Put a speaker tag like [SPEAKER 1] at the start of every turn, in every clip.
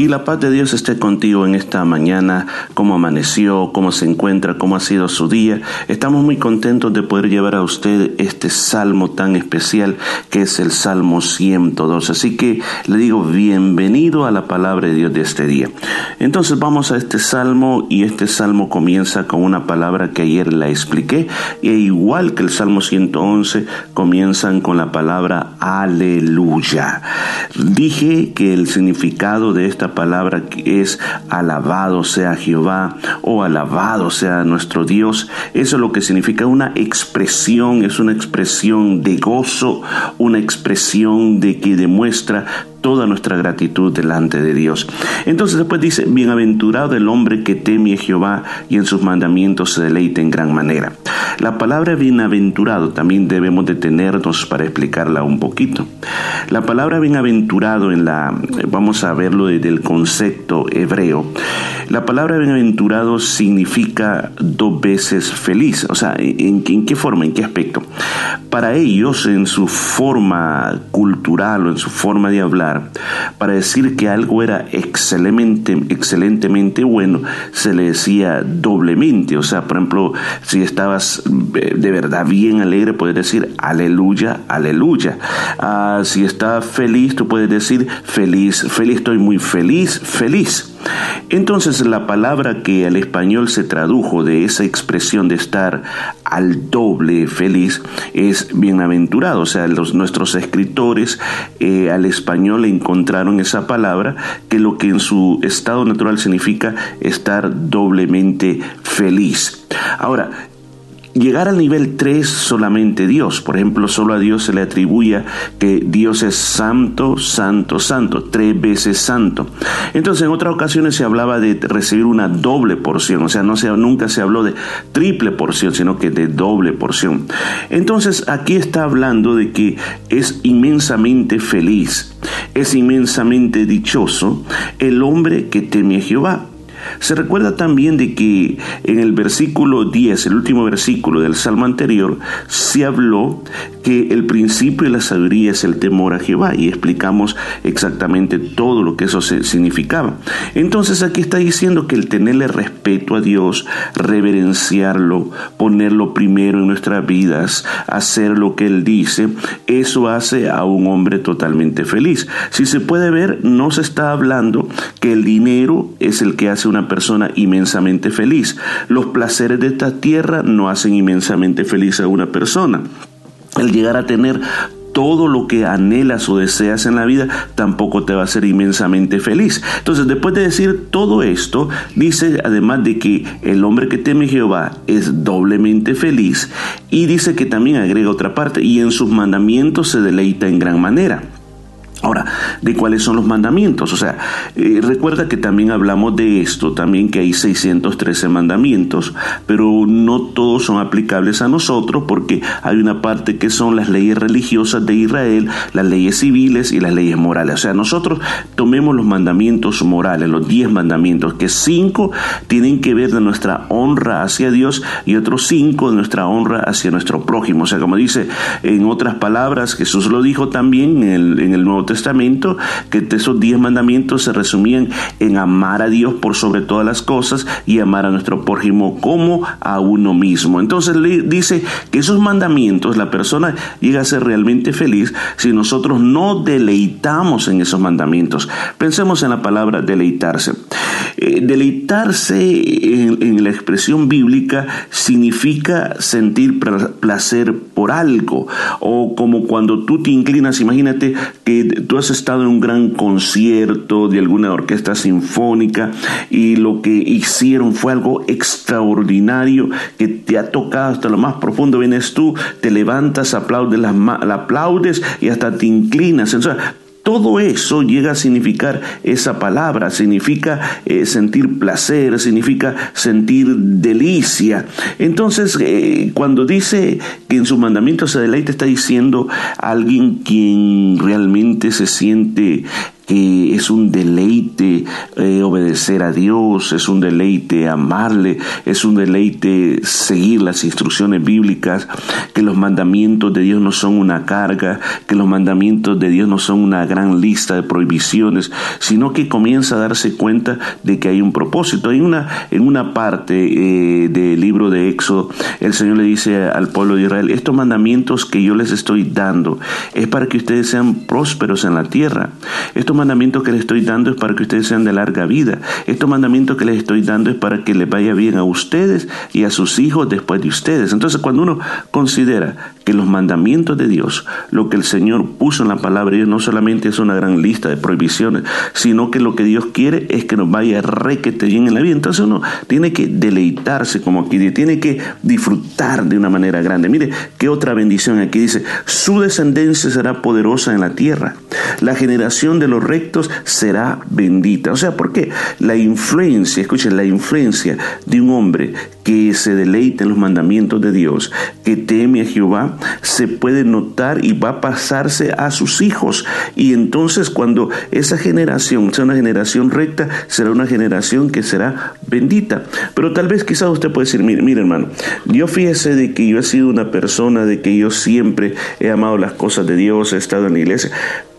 [SPEAKER 1] y la paz de Dios esté contigo en esta mañana, cómo amaneció, cómo se encuentra, cómo ha sido su día. Estamos muy contentos de poder llevar a usted este salmo tan especial que es el Salmo 102. Así que le digo bienvenido a la palabra de Dios de este día. Entonces vamos a este salmo y este salmo comienza con una palabra que ayer la expliqué y igual que el Salmo 111 comienzan con la palabra aleluya. Dije que el significado de esta palabra es alabado sea Jehová o alabado sea nuestro Dios. Eso es lo que significa una expresión, es una expresión de gozo, una expresión de que demuestra toda nuestra gratitud delante de Dios. Entonces después dice, bienaventurado el hombre que teme a Jehová y en sus mandamientos se deleite en gran manera. La palabra bienaventurado también debemos detenernos para explicarla un poquito. La palabra bienaventurado en la, vamos a verlo desde el concepto hebreo. La palabra bienaventurado significa dos veces feliz. O sea, ¿en, en qué forma, en qué aspecto? Para ellos, en su forma cultural o en su forma de hablar, para decir que algo era excelentemente, excelentemente bueno, se le decía doblemente. O sea, por ejemplo, si estabas eh, de verdad bien alegre, puedes decir aleluya, aleluya. Ah, si estás feliz, tú puedes decir feliz, feliz, estoy muy feliz, feliz. Entonces la palabra que al español se tradujo de esa expresión de estar al doble feliz es bienaventurado. O sea, los, nuestros escritores eh, al español encontraron esa palabra que lo que en su estado natural significa estar doblemente feliz. Ahora, llegar al nivel 3 solamente Dios. Por ejemplo, solo a Dios se le atribuye que Dios es santo, santo, santo, tres veces santo. Entonces, en otras ocasiones se hablaba de recibir una doble porción, o sea, no se, nunca se habló de triple porción, sino que de doble porción. Entonces, aquí está hablando de que es inmensamente feliz, es inmensamente dichoso el hombre que teme a Jehová. Se recuerda también de que en el versículo 10, el último versículo del salmo anterior, se habló que el principio de la sabiduría es el temor a Jehová y explicamos exactamente todo lo que eso significaba. Entonces aquí está diciendo que el tenerle respeto a Dios, reverenciarlo, ponerlo primero en nuestras vidas, hacer lo que Él dice, eso hace a un hombre totalmente feliz. Si se puede ver, no se está hablando que el dinero es el que hace una persona inmensamente feliz. Los placeres de esta tierra no hacen inmensamente feliz a una persona el llegar a tener todo lo que anhelas o deseas en la vida tampoco te va a hacer inmensamente feliz. Entonces, después de decir todo esto, dice además de que el hombre que teme Jehová es doblemente feliz y dice que también agrega otra parte y en sus mandamientos se deleita en gran manera. Ahora, ¿de cuáles son los mandamientos? O sea, eh, recuerda que también hablamos de esto, también que hay 613 mandamientos, pero no todos son aplicables a nosotros porque hay una parte que son las leyes religiosas de Israel, las leyes civiles y las leyes morales. O sea, nosotros tomemos los mandamientos morales, los 10 mandamientos, que cinco tienen que ver de nuestra honra hacia Dios y otros cinco de nuestra honra hacia nuestro prójimo. O sea, como dice en otras palabras, Jesús lo dijo también en el, en el Nuevo Testamento, que esos diez mandamientos se resumían en amar a Dios por sobre todas las cosas y amar a nuestro prójimo como a uno mismo. Entonces le dice que esos mandamientos, la persona llega a ser realmente feliz si nosotros no deleitamos en esos mandamientos. Pensemos en la palabra deleitarse. Eh, deleitarse en, la expresión bíblica significa sentir placer por algo o como cuando tú te inclinas, imagínate que tú has estado en un gran concierto de alguna orquesta sinfónica y lo que hicieron fue algo extraordinario que te ha tocado hasta lo más profundo. Vienes tú, te levantas, aplaudes, la, aplaudes y hasta te inclinas. Entonces, todo eso llega a significar esa palabra, significa eh, sentir placer, significa sentir delicia. Entonces, eh, cuando dice que en sus mandamientos se deleite, está diciendo alguien quien realmente se siente que es un deleite eh, obedecer a Dios, es un deleite amarle, es un deleite seguir las instrucciones bíblicas, que los mandamientos de Dios no son una carga, que los mandamientos de Dios no son una gran lista de prohibiciones, sino que comienza a darse cuenta de que hay un propósito. Hay una, en una parte eh, del libro de Éxodo, el Señor le dice al pueblo de Israel, estos mandamientos que yo les estoy dando es para que ustedes sean prósperos en la tierra. Estos mandamientos que les estoy dando es para que ustedes sean de larga vida. Estos mandamientos que les estoy dando es para que les vaya bien a ustedes y a sus hijos después de ustedes. Entonces cuando uno considera que los mandamientos de Dios, lo que el Señor puso en la palabra de no solamente es una gran lista de prohibiciones, sino que lo que Dios quiere es que nos vaya requete bien en la vida. Entonces uno tiene que deleitarse, como aquí tiene que disfrutar de una manera grande. Mire, qué otra bendición aquí dice, su descendencia será poderosa en la tierra, la generación de los será bendita. O sea, ¿por qué? La influencia, escuchen, la influencia de un hombre que se deleita en los mandamientos de Dios, que teme a Jehová, se puede notar y va a pasarse a sus hijos. Y entonces cuando esa generación sea una generación recta, será una generación que será bendita. Pero tal vez quizás usted puede decir, mire, mire hermano, yo fíjese de que yo he sido una persona, de que yo siempre he amado las cosas de Dios, he estado en la iglesia,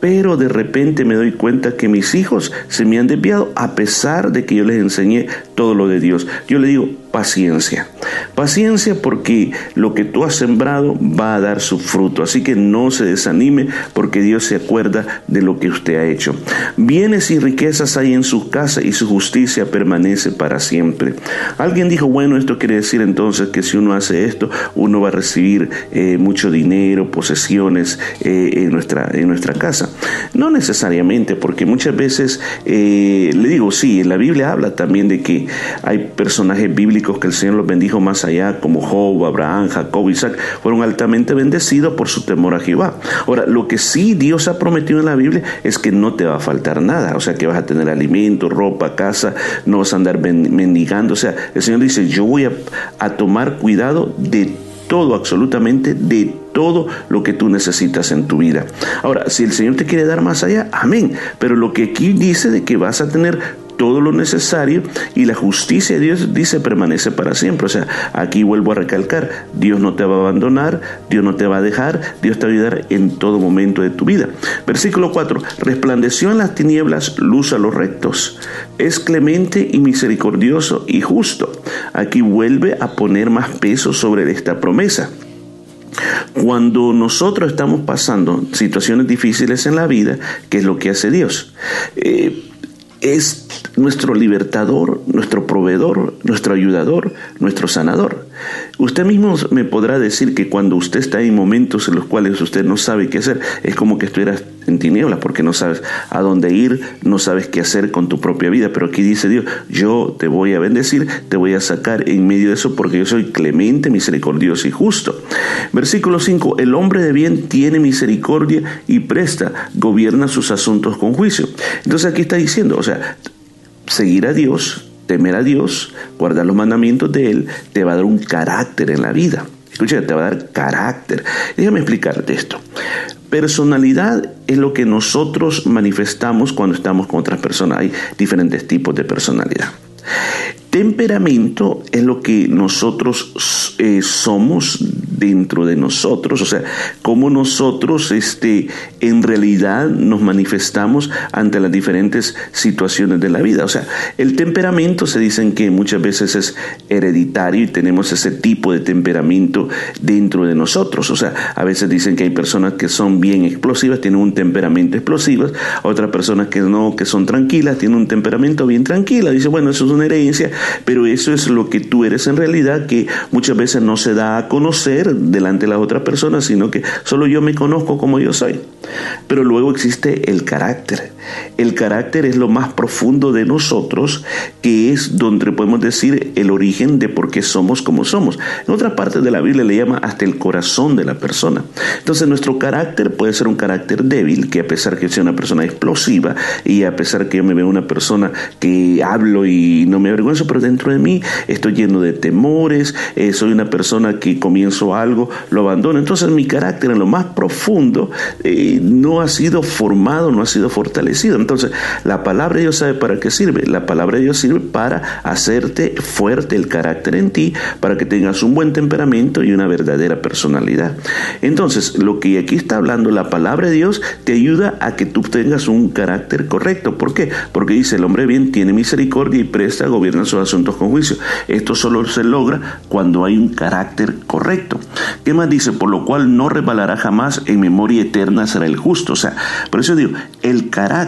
[SPEAKER 1] pero de repente me doy cuenta que mis hijos se me han desviado a pesar de que yo les enseñé todo lo de Dios. Yo le digo, paciencia. Paciencia porque lo que tú has sembrado va a dar su fruto. Así que no se desanime porque Dios se acuerda de lo que usted ha hecho. Bienes y riquezas hay en su casa y su justicia permanece para siempre. Alguien dijo, bueno, esto quiere decir entonces que si uno hace esto, uno va a recibir eh, mucho dinero, posesiones eh, en, nuestra, en nuestra casa. No necesariamente, porque muchas veces, eh, le digo, sí, en la Biblia habla también de que hay personajes bíblicos que el Señor los bendijo más allá, como Job, Abraham, Jacob, Isaac, fueron altamente bendecidos por su temor a Jehová. Ahora, lo que sí Dios ha prometido en la Biblia es que no te va a faltar nada, o sea, que vas a tener alimento, ropa, casa, no vas a andar mendigando, o sea, el Señor dice, yo voy a, a tomar cuidado de todo, absolutamente de todo lo que tú necesitas en tu vida. Ahora, si el Señor te quiere dar más allá, amén. Pero lo que aquí dice de que vas a tener todo lo necesario y la justicia de Dios dice permanece para siempre. O sea, aquí vuelvo a recalcar, Dios no te va a abandonar, Dios no te va a dejar, Dios te va a ayudar en todo momento de tu vida. Versículo 4, resplandeció en las tinieblas luz a los rectos, es clemente y misericordioso y justo. Aquí vuelve a poner más peso sobre esta promesa. Cuando nosotros estamos pasando situaciones difíciles en la vida, ¿qué es lo que hace Dios? Eh, es nuestro libertador, nuestro proveedor, nuestro ayudador, nuestro sanador. Usted mismo me podrá decir que cuando usted está en momentos en los cuales usted no sabe qué hacer, es como que estuvieras en tinieblas porque no sabes a dónde ir, no sabes qué hacer con tu propia vida. Pero aquí dice Dios, yo te voy a bendecir, te voy a sacar en medio de eso porque yo soy clemente, misericordioso y justo. Versículo 5, el hombre de bien tiene misericordia y presta, gobierna sus asuntos con juicio. Entonces aquí está diciendo, o sea, seguir a Dios, temer a Dios, guardar los mandamientos de Él, te va a dar un carácter en la vida. Escucha, te va a dar carácter. Déjame explicarte esto. Personalidad es lo que nosotros manifestamos cuando estamos con otras personas. Hay diferentes tipos de personalidad. Temperamento es lo que nosotros eh, somos dentro de nosotros, o sea, cómo nosotros este, en realidad nos manifestamos ante las diferentes situaciones de la vida. O sea, el temperamento se dicen que muchas veces es hereditario y tenemos ese tipo de temperamento dentro de nosotros. O sea, a veces dicen que hay personas que son bien explosivas, tienen un temperamento explosivo, otras personas que no, que son tranquilas, tienen un temperamento bien tranquila. Dice, bueno, eso es una herencia, pero eso es lo que tú eres en realidad, que muchas veces no se da a conocer delante de las otras personas, sino que solo yo me conozco como yo soy. Pero luego existe el carácter. El carácter es lo más profundo de nosotros, que es donde podemos decir el origen de por qué somos como somos. En otra parte de la Biblia le llama hasta el corazón de la persona. Entonces nuestro carácter puede ser un carácter débil, que a pesar que sea una persona explosiva y a pesar que yo me veo una persona que hablo y no me avergüenzo, pero dentro de mí estoy lleno de temores, eh, soy una persona que comienzo algo, lo abandono. Entonces mi carácter en lo más profundo eh, no ha sido formado, no ha sido fortalecido Entonces, la palabra de Dios sabe para qué sirve. La palabra de Dios sirve para hacerte fuerte el carácter en ti, para que tengas un buen temperamento y una verdadera personalidad. Entonces, lo que aquí está hablando la palabra de Dios te ayuda a que tú tengas un carácter correcto. ¿Por qué? Porque dice, el hombre bien tiene misericordia y presta, gobierna sus asuntos con juicio. Esto solo se logra cuando hay un carácter correcto. ¿Qué más dice? Por lo cual no rebalará jamás, en memoria eterna será el justo. O sea, por eso digo, el carácter,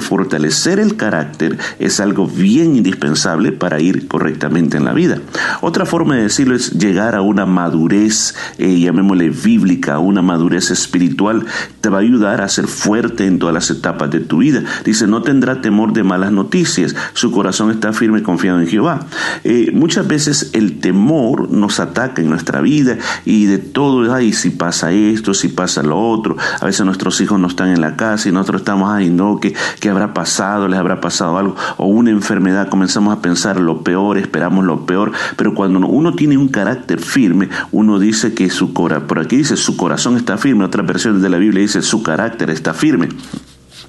[SPEAKER 1] fortalecer el carácter es algo bien indispensable para ir correctamente en la vida. Otra forma de decirlo es llegar a una madurez, eh, llamémosle bíblica, una madurez espiritual, te va a ayudar a ser fuerte en todas las etapas de tu vida. Dice, no tendrá temor de malas noticias, su corazón está firme y confiado en Jehová. Eh, muchas veces el temor nos ataca en nuestra vida y de todo, ay, si pasa esto, si pasa lo otro, a veces nuestros hijos no están en la casa y nosotros estamos, ay, no, ¿qué, qué habrá pasado? ¿Les habrá pasado algo? O una enfermedad, comenzamos a pensar lo peor, esperamos lo peor, pero cuando uno tiene un carácter firme, uno dice que su corazón, por aquí dice su corazón está firme, otra versión de la Biblia dice su carácter está firme.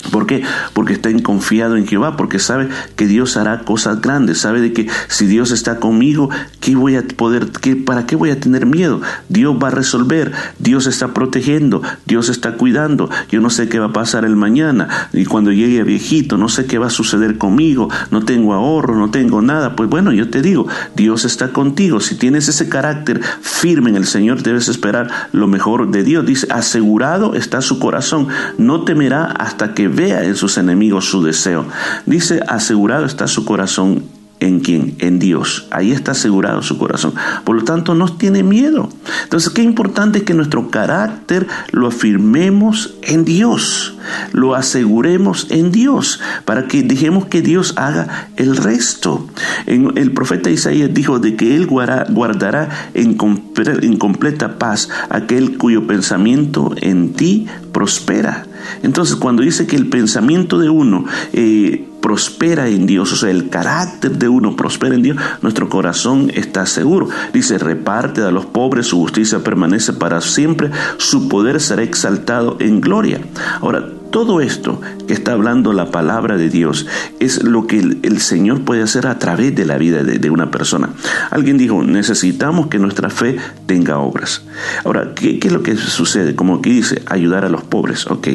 [SPEAKER 1] ¿Por qué? Porque está confiado en Jehová, porque sabe que Dios hará cosas grandes, sabe de que si Dios está conmigo, ¿qué voy a poder, qué, para qué voy a tener miedo? Dios va a resolver, Dios está protegiendo, Dios está cuidando, yo no sé qué va a pasar el mañana, y cuando llegue a viejito, no sé qué va a suceder conmigo, no tengo ahorro, no tengo nada, pues bueno, yo te digo, Dios está contigo, si tienes ese carácter firme en el Señor, debes esperar lo mejor de Dios, dice, asegurado está su corazón, no temerá hasta que vea en sus enemigos su deseo. Dice, asegurado está su corazón ¿En quién? En Dios. Ahí está asegurado su corazón. Por lo tanto, no tiene miedo. Entonces, qué importante es que nuestro carácter lo afirmemos en Dios, lo aseguremos en Dios, para que dejemos que Dios haga el resto. El profeta Isaías dijo de que Él guardará en completa paz aquel cuyo pensamiento en ti prospera. Entonces, cuando dice que el pensamiento de uno eh, prospera en Dios, o sea, el carácter de uno prospera en Dios, nuestro corazón está seguro. Dice, reparte a los pobres, su justicia permanece para siempre, su poder será exaltado en gloria. Ahora, todo esto que está hablando la palabra de Dios es lo que el, Señor puede hacer a través de la vida de, una persona. Alguien dijo, necesitamos que nuestra fe tenga obras. Ahora, ¿qué, es lo que sucede? Como aquí dice, ayudar a los pobres. Ok.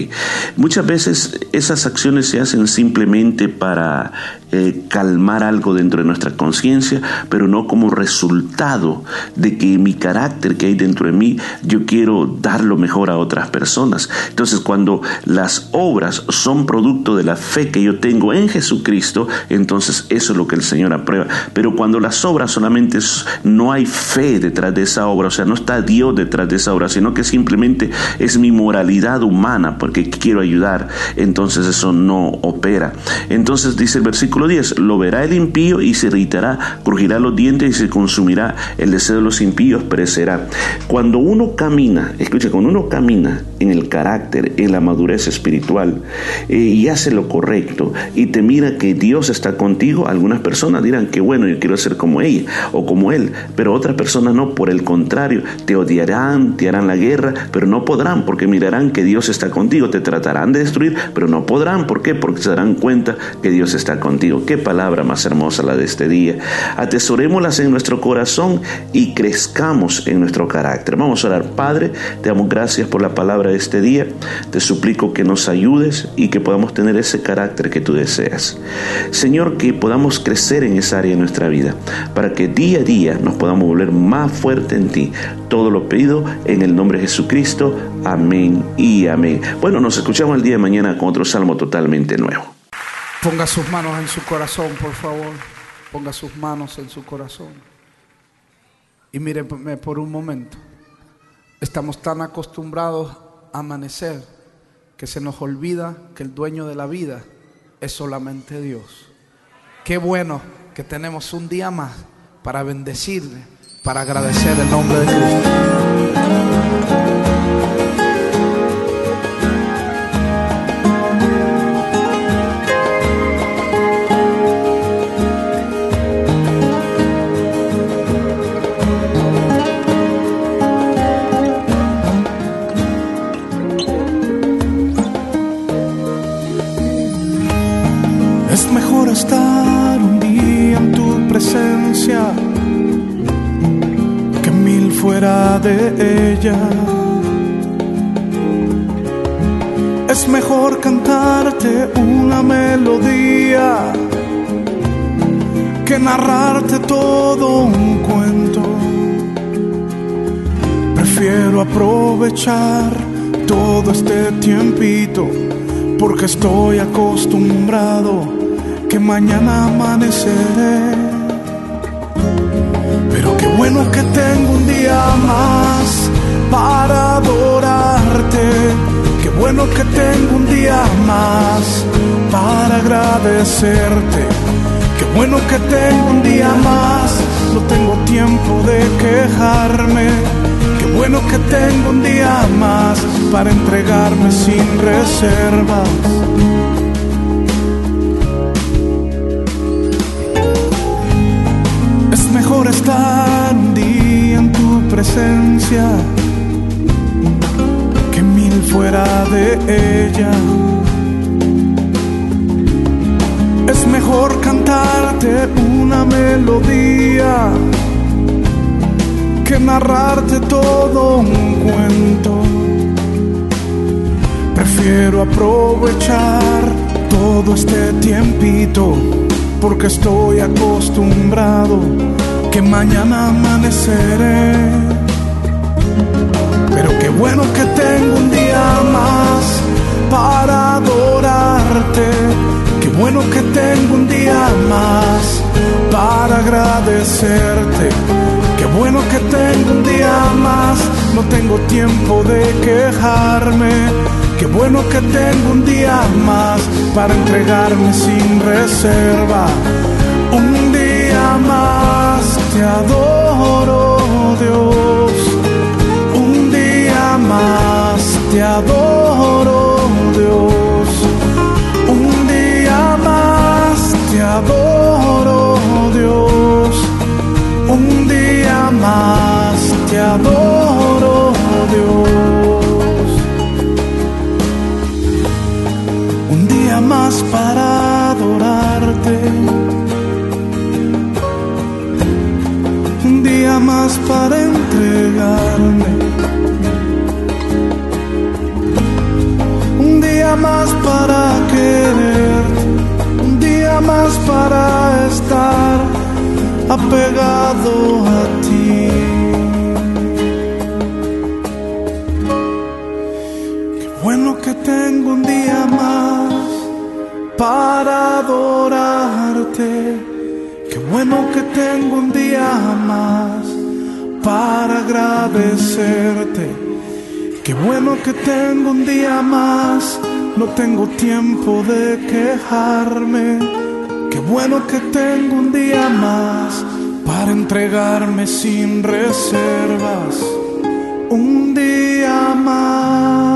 [SPEAKER 1] Muchas veces esas acciones se hacen simplemente para eh, calmar algo dentro de nuestra conciencia, pero no como resultado de que mi carácter que hay dentro de mí, yo quiero dar lo mejor a otras personas. Entonces, cuando las obras son producto de la fe que yo tengo en Jesucristo, entonces eso es lo que el Señor aprueba. Pero cuando las obras solamente no hay fe detrás de esa obra, o sea, no está Dios detrás de esa obra, sino que simplemente es mi moralidad humana porque quiero ayudar, entonces eso no opera. Entonces dice el versículo 10, lo verá el impío y se irritará, crujirá los dientes y se consumirá, el deseo de los impíos perecerá. Cuando uno camina, escucha, cuando uno camina en el carácter, en la madurez espiritual, eh, y hace lo correcto y te mira que Dios está contigo, algunas personas dirán que bueno, yo quiero ser como ella o como él, pero otras personas no, por el contrario, te odiarán, te harán la guerra, pero no podrán porque mirarán que Dios está contigo, te tratarán de destruir, pero no podrán, ¿por qué? Porque se darán cuenta que Dios está contigo. Qué palabra más hermosa la de este día. Atesorémoslas en nuestro corazón y crezcamos en nuestro carácter. Vamos a orar, Padre, te damos gracias por la palabra este día. Te suplico que nos ayudes y que podamos tener ese carácter que tú deseas. Señor, que podamos crecer en esa área de nuestra vida, para que día a día nos podamos volver más fuerte en ti. Todo lo pedido en el nombre de Jesucristo. Amén y amén. Bueno, nos escuchamos el día de mañana con otro salmo totalmente nuevo.
[SPEAKER 2] Ponga sus manos en su corazón, por favor. Ponga sus manos en su corazón. Y míreme por un momento. Estamos tan acostumbrados amanecer que se nos olvida que el dueño de la vida es solamente Dios. Qué bueno que tenemos un día más para bendecirle, para agradecer el nombre de Cristo. Es mejor cantarte una melodía que narrarte todo un cuento. Prefiero aprovechar todo este tiempito porque estoy acostumbrado que mañana amaneceré. Pero qué bueno que tengo un día más para adorarte. Qué bueno que tengo un día más para agradecerte. Qué bueno que tengo un día más, no tengo tiempo de quejarme. Qué bueno que tengo un día más para entregarme sin reservas. Es mejor estar un día en tu presencia fuera de ella. Es mejor cantarte una melodía que narrarte todo un cuento. Prefiero aprovechar todo este tiempito porque estoy acostumbrado que mañana amaneceré. Qué bueno que tengo un día más para adorarte. Qué bueno que tengo un día más para agradecerte. Qué bueno que tengo un día más, no tengo tiempo de quejarme. Qué bueno que tengo un día más para entregarme sin reserva. Un día más te adoro, Dios. Más te adoro, Dios. Un día más te adoro, Dios. Un día más te adoro, Dios. Un día más para adorarte. Un día más para entregarme. Para estar apegado a ti. Qué bueno que tengo un día más para adorarte. Qué bueno que tengo un día más para agradecerte. Qué bueno que tengo un día más, no tengo tiempo de quejarme. Qué bueno que tengo un día más para entregarme sin reservas. Un día más.